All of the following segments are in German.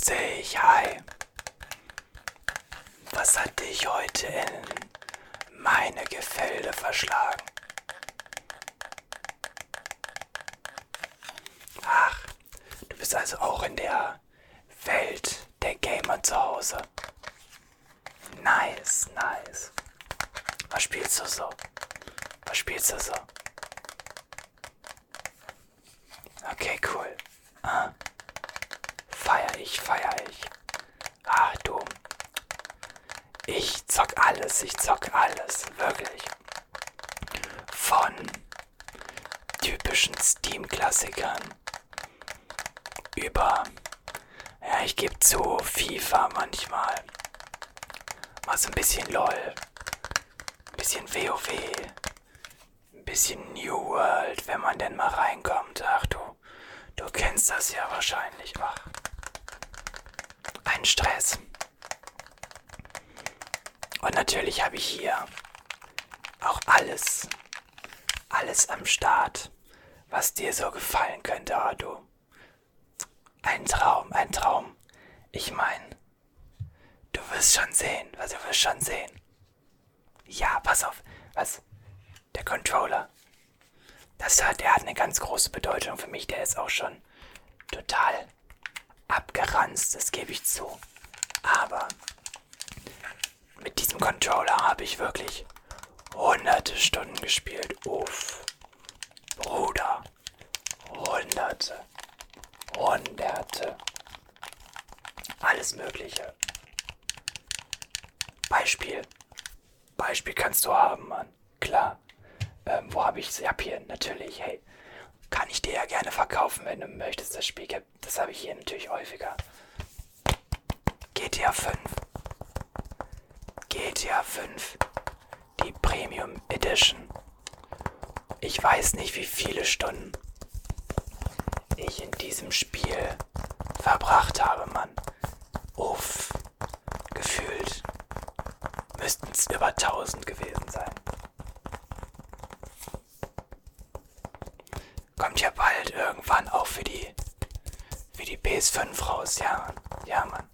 Grüß dich, hi. Was hat dich heute in meine Gefilde verschlagen? Ach, du bist also auch in der Welt der Gamer zu Hause. Nice, nice. Was spielst du so? Was spielst du so? Okay, cool. Ah. Feier ich. Ach du. Ich zock alles, ich zock alles, wirklich. Von typischen Steam-Klassikern über, ja, ich gebe zu, FIFA manchmal. Mal so ein bisschen LOL, ein bisschen WoW, ein bisschen New World, wenn man denn mal reinkommt. Ach du, du kennst das ja wahrscheinlich. Ach, ein Stress. Und natürlich habe ich hier auch alles, alles am Start, was dir so gefallen könnte, du. Ein Traum, ein Traum. Ich meine, du wirst schon sehen, was du wirst schon sehen. Ja, pass auf, was? Der Controller. Das hat, der hat eine ganz große Bedeutung für mich. Der ist auch schon total abgeranzt, das gebe ich zu. Aber mit diesem Controller habe ich wirklich hunderte Stunden gespielt. Uff. Bruder. Hunderte. Hunderte. Alles Mögliche. Beispiel. Beispiel kannst du haben, Mann. Klar. Ähm, wo habe ich es? Ich habe hier natürlich, hey. Kann ich dir ja gerne verkaufen, wenn du möchtest, das Spiel. Das habe ich hier natürlich häufiger. GTA 5. GTA 5. Die Premium Edition. Ich weiß nicht, wie viele Stunden ich in diesem Spiel verbracht habe, Mann. Uff. Gefühlt müssten es über 1000 gewesen sein. Ja bald irgendwann auch für die für die PS5 raus, ja. Ja, Mann.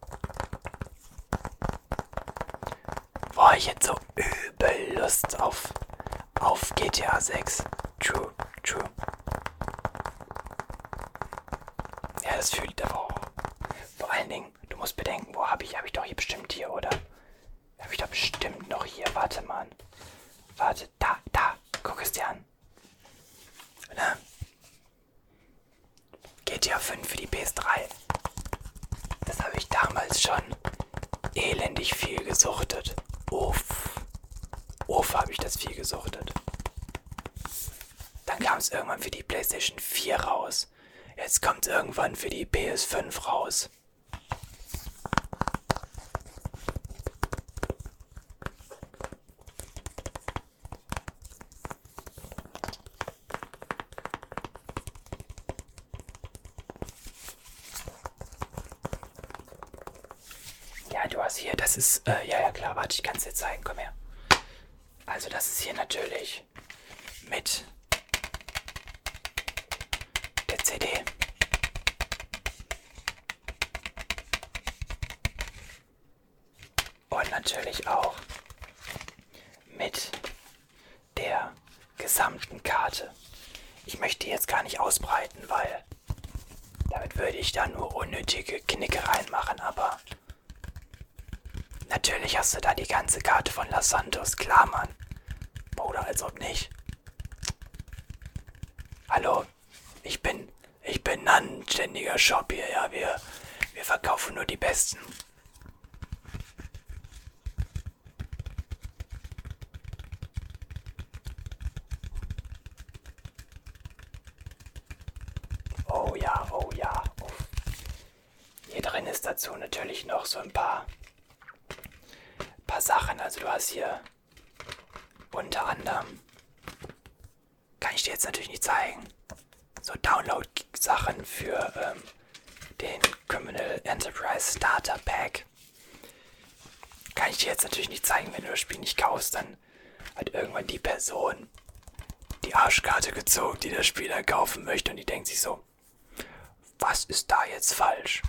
Boah, ich hätte so übel Lust auf, auf GTA 6. True, true. Ja, das fühle ich aber auch. Vor allen Dingen, du musst bedenken, wo habe ich? Habe ich doch hier bestimmt hier, oder? Habe ich doch bestimmt noch hier. Warte mal. Warte, da, da. Guck es dir an. Ne? GTA 5 für die PS3. Das habe ich damals schon elendig viel gesuchtet. Uff. Uff, habe ich das viel gesuchtet. Dann kam es irgendwann für die PlayStation 4 raus. Jetzt kommt irgendwann für die PS5 raus. Ja, du hast hier, das ist, äh, ja, ja, klar, warte, ich kann es dir zeigen, komm her. Also, das ist hier natürlich mit der CD. Und natürlich auch mit der gesamten Karte. Ich möchte jetzt gar nicht ausbreiten, weil damit würde ich da nur unnötige Knicke reinmachen, aber natürlich hast du da die ganze Karte von Los Santos, klar, Mann. Bruder, als ob nicht. Hallo, ich bin, ich bin ein anständiger Shop hier, ja, wir, wir verkaufen nur die besten. Oh ja, oh ja. Oh. Hier drin ist dazu natürlich noch so ein paar, paar Sachen. Also du hast hier unter anderem, kann ich dir jetzt natürlich nicht zeigen, so Download-Sachen für ähm, den Criminal Enterprise Starter Pack. Kann ich dir jetzt natürlich nicht zeigen, wenn du das Spiel nicht kaufst, dann hat irgendwann die Person die Arschkarte gezogen, die das Spiel dann kaufen möchte und die denkt sich so, was ist da jetzt falsch?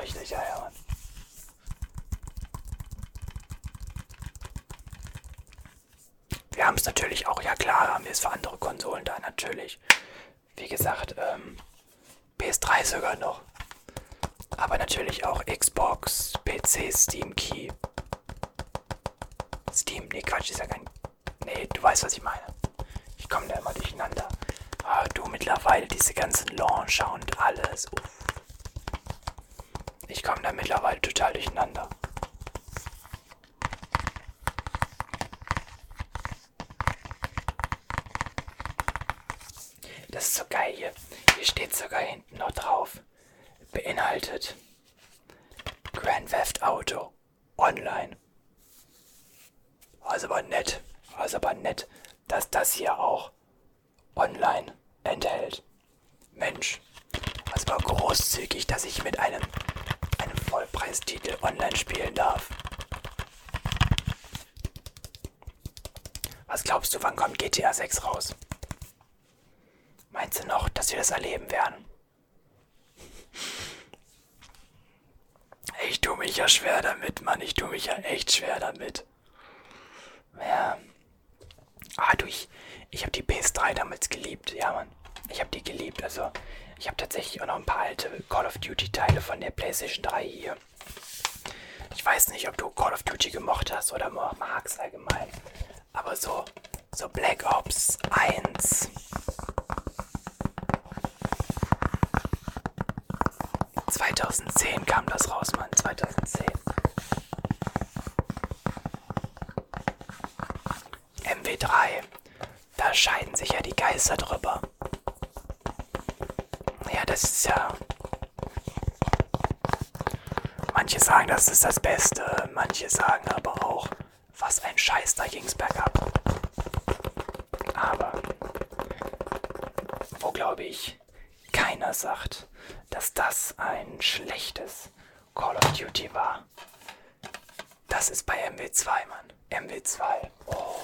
Richtig, ja, ja, Mann. Wir haben es natürlich auch, ja klar, haben wir es für andere Konsolen da natürlich. Wie gesagt, ähm, PS3 sogar noch. Aber natürlich auch Xbox, PC, Steam Key. Steam, nee, Quatsch, ist ja kein. Nee, du weißt, was ich meine. Ich komme da immer durcheinander. Ah, du mittlerweile diese ganzen Launcher und alles. Uff. Ich komme da mittlerweile total durcheinander. Das ist so geil hier. Hier steht sogar hinten noch drauf. Beinhaltet Grand Theft Auto Online. Also aber nett. Also aber nett, dass das hier auch online enthält. Mensch, also aber großzügig, dass ich mit einem, einem Vollpreistitel online spielen darf. Was glaubst du, wann kommt GTA 6 raus? Meinst du noch, dass wir das erleben werden? Ich tue mich ja schwer damit, Mann. Ich tue mich ja echt schwer damit. Ja. Ah, du, ich, ich habe die PS3 damals geliebt. Ja, Mann. Ich habe die geliebt. Also, ich habe tatsächlich auch noch ein paar alte Call of Duty Teile von der PlayStation 3 hier. Ich weiß nicht, ob du Call of Duty gemocht hast oder magst allgemein. Aber so, so Black Ops 1. 2010 kam das raus, Mann. 2010. MW3. Da scheiden sich ja die Geister drüber. Ja, das ist ja. Manche sagen, das ist das Beste. Manche sagen aber auch, was ein Scheiß, da ging's bergab. Aber, wo glaube ich, keiner sagt, dass das ein schlechtes Call of Duty war. Das ist bei MW2, Mann. MW2. Oh.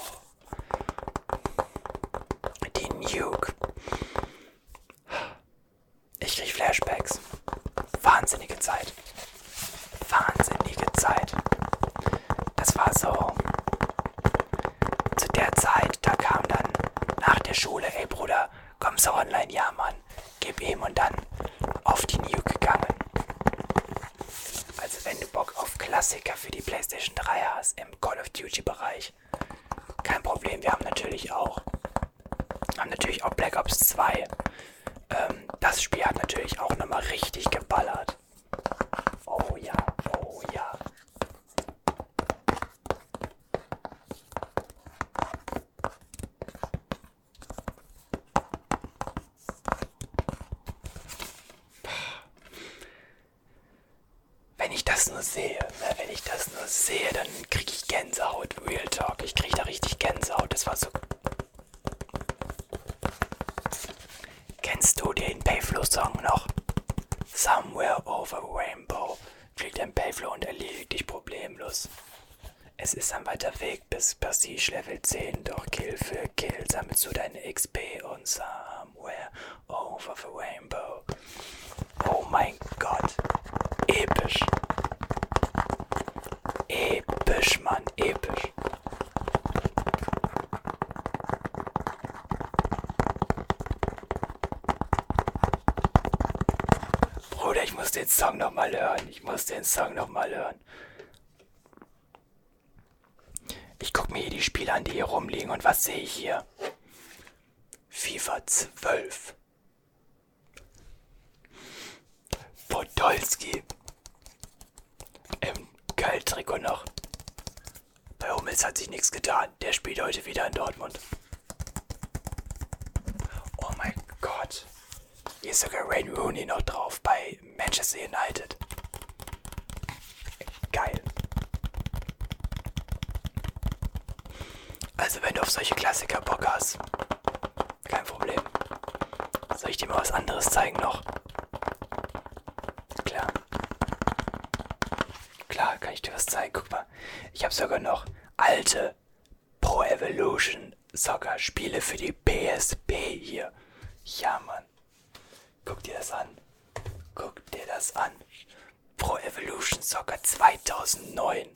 Die Nuke. Ich krieg Flashbacks. Wahnsinnige Zeit. Wahnsinnige Zeit. Das war so. Zu der Zeit, da kam dann nach der Schule, ey Bruder, kommst du online? Ja, Mann. Gib ihm und dann auf die Nuke gegangen. Also wenn du Bock auf Klassiker für die PlayStation 3 hast im Call of Duty Bereich, kein Problem. Wir haben natürlich auch, haben natürlich auch Black Ops 2. Ähm, das Spiel hat natürlich auch nochmal richtig geballert. Oh ja, oh ja. Wenn ich das nur sehe, ne, wenn ich das nur sehe, dann kriege ich Gänsehaut. Real Talk. Ich kriege da richtig Gänsehaut. Das war so. Kennst du den Payflow-Song noch? Somewhere over Rainbow fliegt ein Payflow und erledigt dich problemlos. Es ist ein weiter Weg bis Prestige Level 10, doch Kill sammelst du deine XP und Somewhere over the Rainbow. Oh mein Gott. Episch. Episch, Mann, episch. Bruder, ich muss den Song nochmal hören. Ich muss den Song nochmal hören. Ich guck mir hier die Spiele an, die hier rumliegen. Und was sehe ich hier? FIFA 12. Podolski. Im Geldtrikot noch. Bei Hummels hat sich nichts getan. Der spielt heute wieder in Dortmund. Oh mein Gott. Hier ist sogar Wayne Rooney noch Manchester United. Geil. Also wenn du auf solche Klassiker Bock hast, kein Problem. Soll ich dir mal was anderes zeigen noch? Klar. Klar, kann ich dir was zeigen. Guck mal, ich habe sogar noch alte Pro Evolution Soccer Spiele für die PSP hier. Ja, Mann. Guck dir das an. Pro Evolution Soccer 2009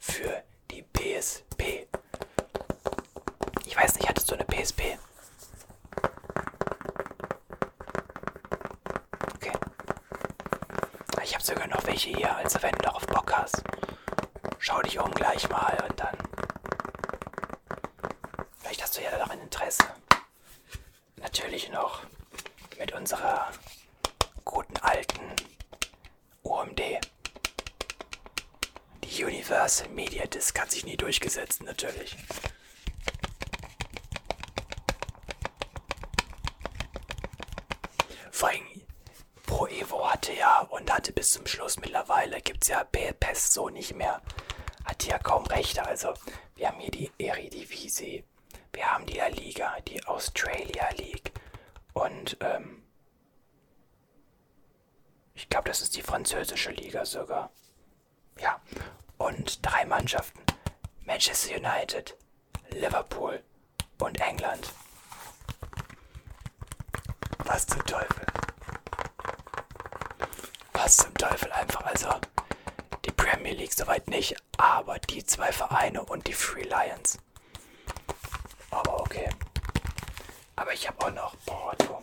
für die PSP. Ich weiß nicht, hattest du eine PSP? Okay. Ich habe sogar noch welche hier, also wenn du darauf Bock hast, schau dich um gleich mal und dann. Vielleicht hast du ja noch ein Interesse. Natürlich noch mit unserer guten alten UMD. Die Universal Media Disc hat sich nie durchgesetzt, natürlich. Vor allem Pro Evo hatte ja und hatte bis zum Schluss mittlerweile gibt es ja PES so nicht mehr. Hat ja kaum Rechte. Also wir haben hier die Eredivisie, wir haben die La Liga, die Australia League und ähm, ich glaube, das ist die französische Liga sogar. Ja, und drei Mannschaften. Manchester United, Liverpool und England. Was zum Teufel? Was zum Teufel einfach, also die Premier League soweit nicht, aber die zwei Vereine und die Free Lions. Aber okay. Aber ich habe auch noch, du.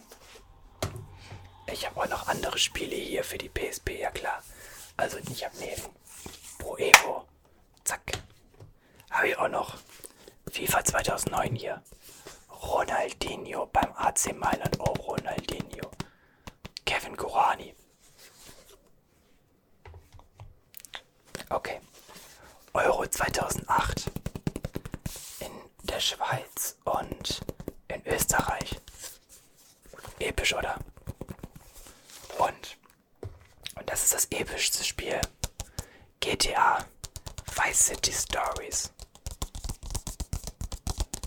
Ich habe auch noch andere Spiele hier für die PSP, ja klar. Also ich habe neben Pro Evo, zack, habe ich auch noch FIFA 2009 hier. Ronaldinho beim AC Mailand, oh Ronaldinho. Kevin Gorani. Okay. Euro 2008 in der Schweiz und in Österreich. Episch, oder? Und, und das ist das epischste Spiel. GTA Vice City Stories.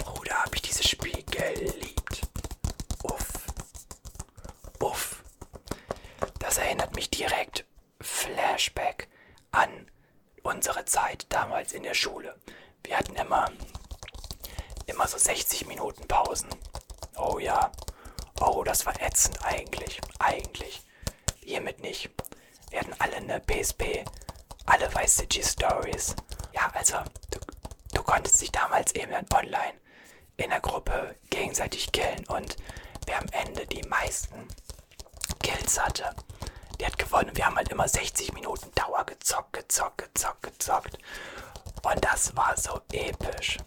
Bruder, habe ich dieses Spiel geliebt. Uff. Uff. Das erinnert mich direkt Flashback an unsere Zeit damals in der Schule. Wir hatten immer, immer so 60 Minuten Pausen. Oh ja. Oh, das war ätzend eigentlich. Eigentlich. Hiermit nicht. Wir hatten alle eine PSP. Alle Vice City Stories. Ja, also, du, du konntest dich damals eben dann online in der Gruppe gegenseitig killen und wer am Ende die meisten Kills hatte, der hat gewonnen. Wir haben halt immer 60 Minuten Dauer gezockt, gezockt, gezockt, gezockt. Und das war so episch.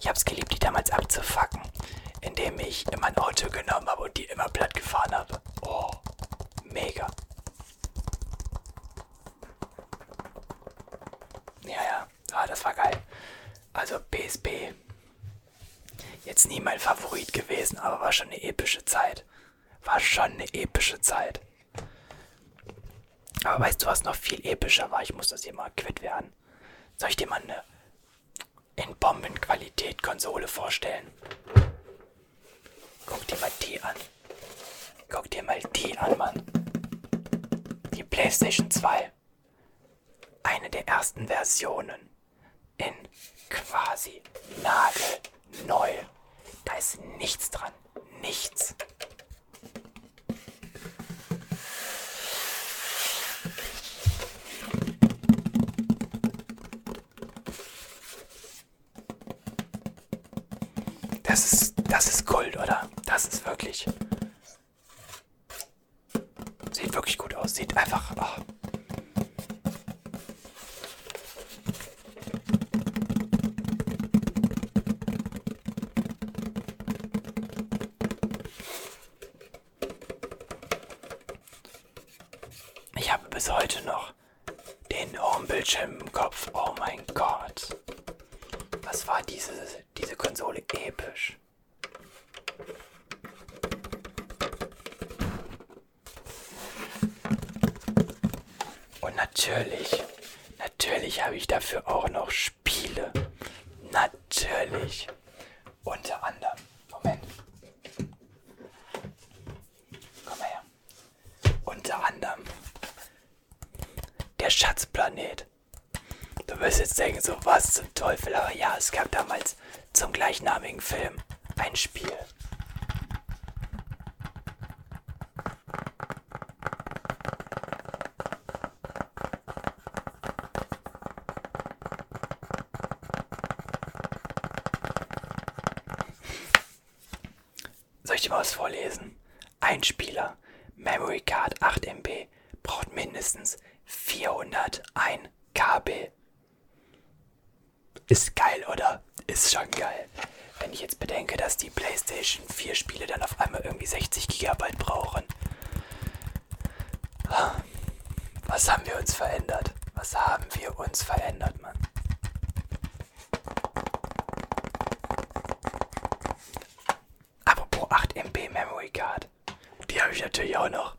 Ich hab's geliebt, die damals abzufacken, indem ich immer ein Auto genommen habe und die immer platt gefahren habe. Oh, mega. Ja, ja, ah, das war geil. Also PSP. Jetzt nie mein Favorit gewesen, aber war schon eine epische Zeit. War schon eine epische Zeit. Aber weißt du, was noch viel epischer war? Ich muss das hier mal quitt werden. Soll ich dir mal eine in Bombenqualität Konsole vorstellen? Guck dir mal die an. Guck dir mal die an, Mann. Die PlayStation 2. Eine der ersten Versionen. In quasi nagelneu. Da ist nichts dran. Nichts. Das ist, das ist Gold, oder? Das ist wirklich. Sieht wirklich gut aus. Sieht einfach. Oh. Ich habe bis heute noch den Homebildschirm im Kopf. Oh mein Gott. Was war diese, diese Konsole episch? Und natürlich, natürlich habe ich dafür auch noch Spiele. Natürlich. Unter anderem. Moment. Komm mal her. Unter anderem der Schatzplanet wirst jetzt denken, so was zum Teufel, aber ja, es gab damals zum gleichnamigen Film ein Spiel. Soll ich dir mal was vorlesen? Ein Spieler, Memory Card 8 MB, braucht mindestens 401 KB ist geil, oder? Ist schon geil. Wenn ich jetzt bedenke, dass die PlayStation 4 Spiele dann auf einmal irgendwie 60 GB brauchen. Was haben wir uns verändert? Was haben wir uns verändert, Mann? Apropos 8 MB Memory Card. Die habe ich natürlich auch noch.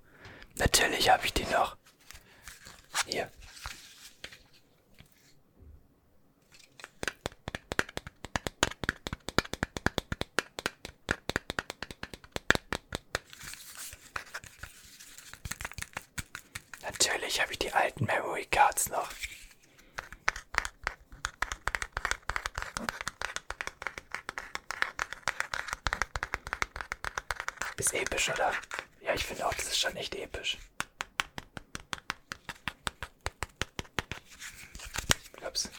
Natürlich habe ich die noch. Hier. Natürlich habe ich die alten Memory Cards noch. Ist episch, oder? Ja, ich finde auch, das ist schon echt episch. Ups.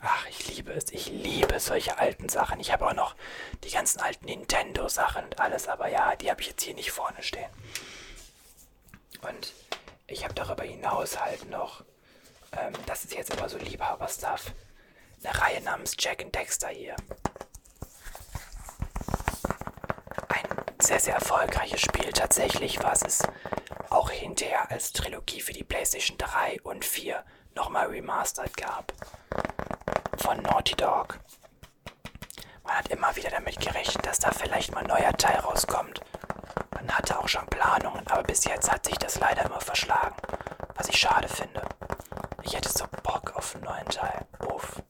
Ach, ich liebe es. Ich liebe solche alten Sachen. Ich habe auch noch die ganzen alten Nintendo-Sachen und alles, aber ja, die habe ich jetzt hier nicht vorne stehen. Und ich habe darüber hinaus halt noch, ähm, das ist jetzt aber so Liebhaber-Stuff, eine Reihe namens Jack and Dexter hier. Ein sehr, sehr erfolgreiches Spiel. Tatsächlich war es auch hinterher als Trilogie für die PlayStation 3 und 4 nochmal remastered gab. Von Naughty Dog. Man hat immer wieder damit gerechnet, dass da vielleicht mal ein neuer Teil rauskommt. Man hatte auch schon Planungen, aber bis jetzt hat sich das leider immer verschlagen. Was ich schade finde. Ich hätte so Bock auf einen neuen Teil. Uff.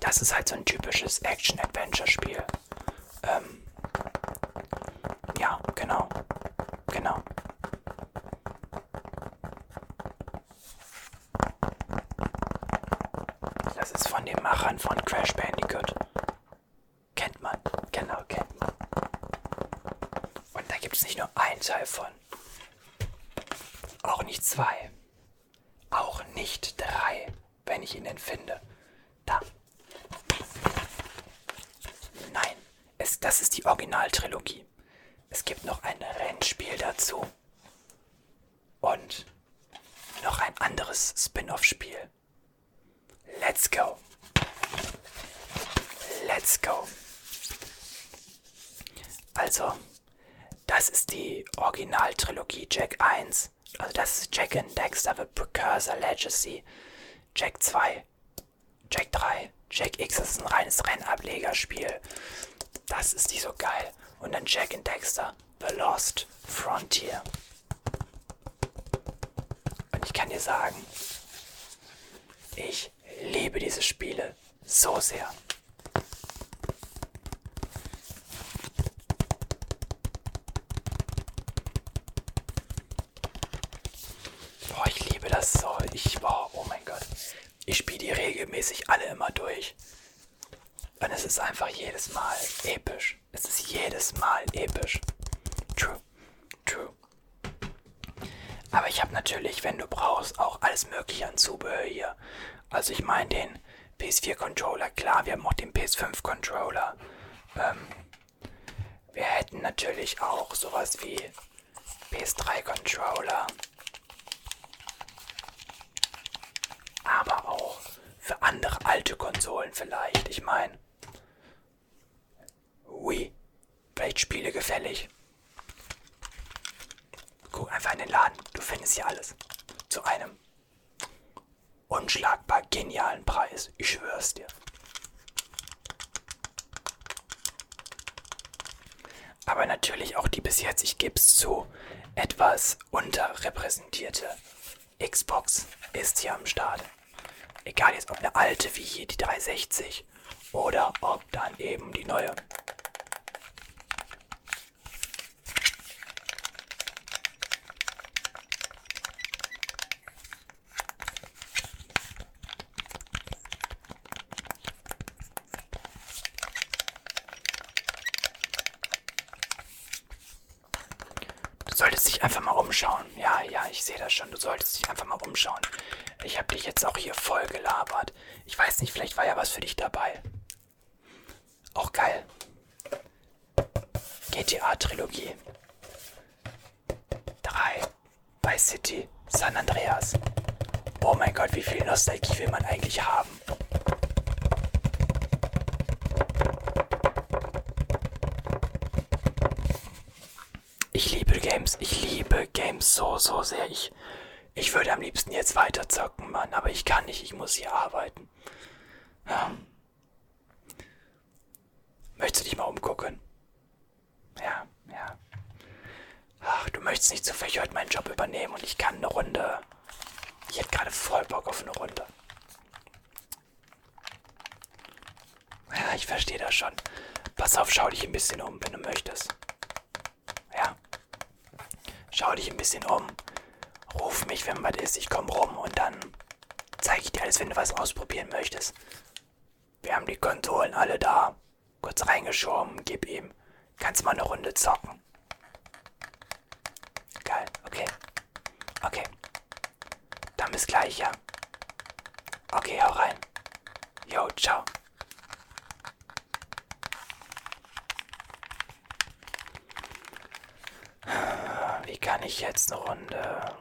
Das ist halt so ein typisches Action-Adventure-Spiel. Ähm, ja, genau. Genau. Das ist von den Machern von Crash Bandicoot. Kennt man. Genau, kennt man. Und da gibt es nicht nur einen Teil von. Auch nicht zwei. Auch nicht drei, wenn ich ihn denn finde. Da. Nein, es, das ist die Originaltrilogie. Es gibt noch ein Rennspiel dazu. Und noch ein anderes Spin-off-Spiel. Let's go. Let's go. Also, das ist die Originaltrilogie Jack 1. Also das ist Jack and Dexter The Precursor Legacy. Jack 2. Jack 3. Jack X ist ein reines Rennablegerspiel. Das ist nicht so geil. Und dann Jack and Dexter The Lost Frontier. Und ich kann dir sagen, ich liebe diese Spiele so sehr. Boah, ich liebe das so. Ich, boah, oh mein Gott. Ich spiele die regelmäßig alle immer durch. Und es ist einfach jedes Mal episch. Es ist jedes Mal episch. True. True. Aber ich habe natürlich, wenn du brauchst, auch alles mögliche an Zubehör hier. Also ich meine den PS4-Controller, klar, wir haben auch den PS5-Controller. Ähm, wir hätten natürlich auch sowas wie PS3-Controller. Aber auch für andere alte Konsolen vielleicht. Ich meine, Wii, vielleicht Spiele gefällig. Guck einfach in den Laden, du findest hier alles. Zu einem unschlagbar genialen Preis. Ich schwör's dir. Aber natürlich auch die bis jetzt, ich geb's zu, etwas unterrepräsentierte Xbox ist hier am Start. Egal jetzt ob eine alte wie hier die 360 oder ob dann eben die neue. solltest dich einfach mal umschauen. Ja, ja, ich sehe das schon. Du solltest dich einfach mal umschauen. Ich habe dich jetzt auch hier voll gelabert. Ich weiß nicht, vielleicht war ja was für dich dabei. Auch geil. GTA-Trilogie. 3. Vice City. San Andreas. Oh mein Gott, wie viel Nostalgie will man eigentlich haben? Ich liebe Games. Ich liebe Games so, so sehr. Ich, ich würde am liebsten jetzt weiter zocken, Mann. Aber ich kann nicht. Ich muss hier arbeiten. Ja. Möchtest du dich mal umgucken? Ja, ja. Ach, du möchtest nicht zufällig heute meinen Job übernehmen und ich kann eine Runde. Ich hätte gerade voll Bock auf eine Runde. Ja, ich verstehe das schon. Pass auf, schau dich ein bisschen um, wenn du möchtest. Ja. Schau dich ein bisschen um. Ruf mich, wenn was ist. Ich komm rum und dann zeige ich dir alles, wenn du was ausprobieren möchtest. Wir haben die Konsolen alle da. Kurz reingeschoben, gib ihm. Kannst mal eine Runde zocken. Geil, okay. Okay. Dann bis gleich, ja. Okay, hau rein. Jo, ciao. Wie kann ich jetzt eine Runde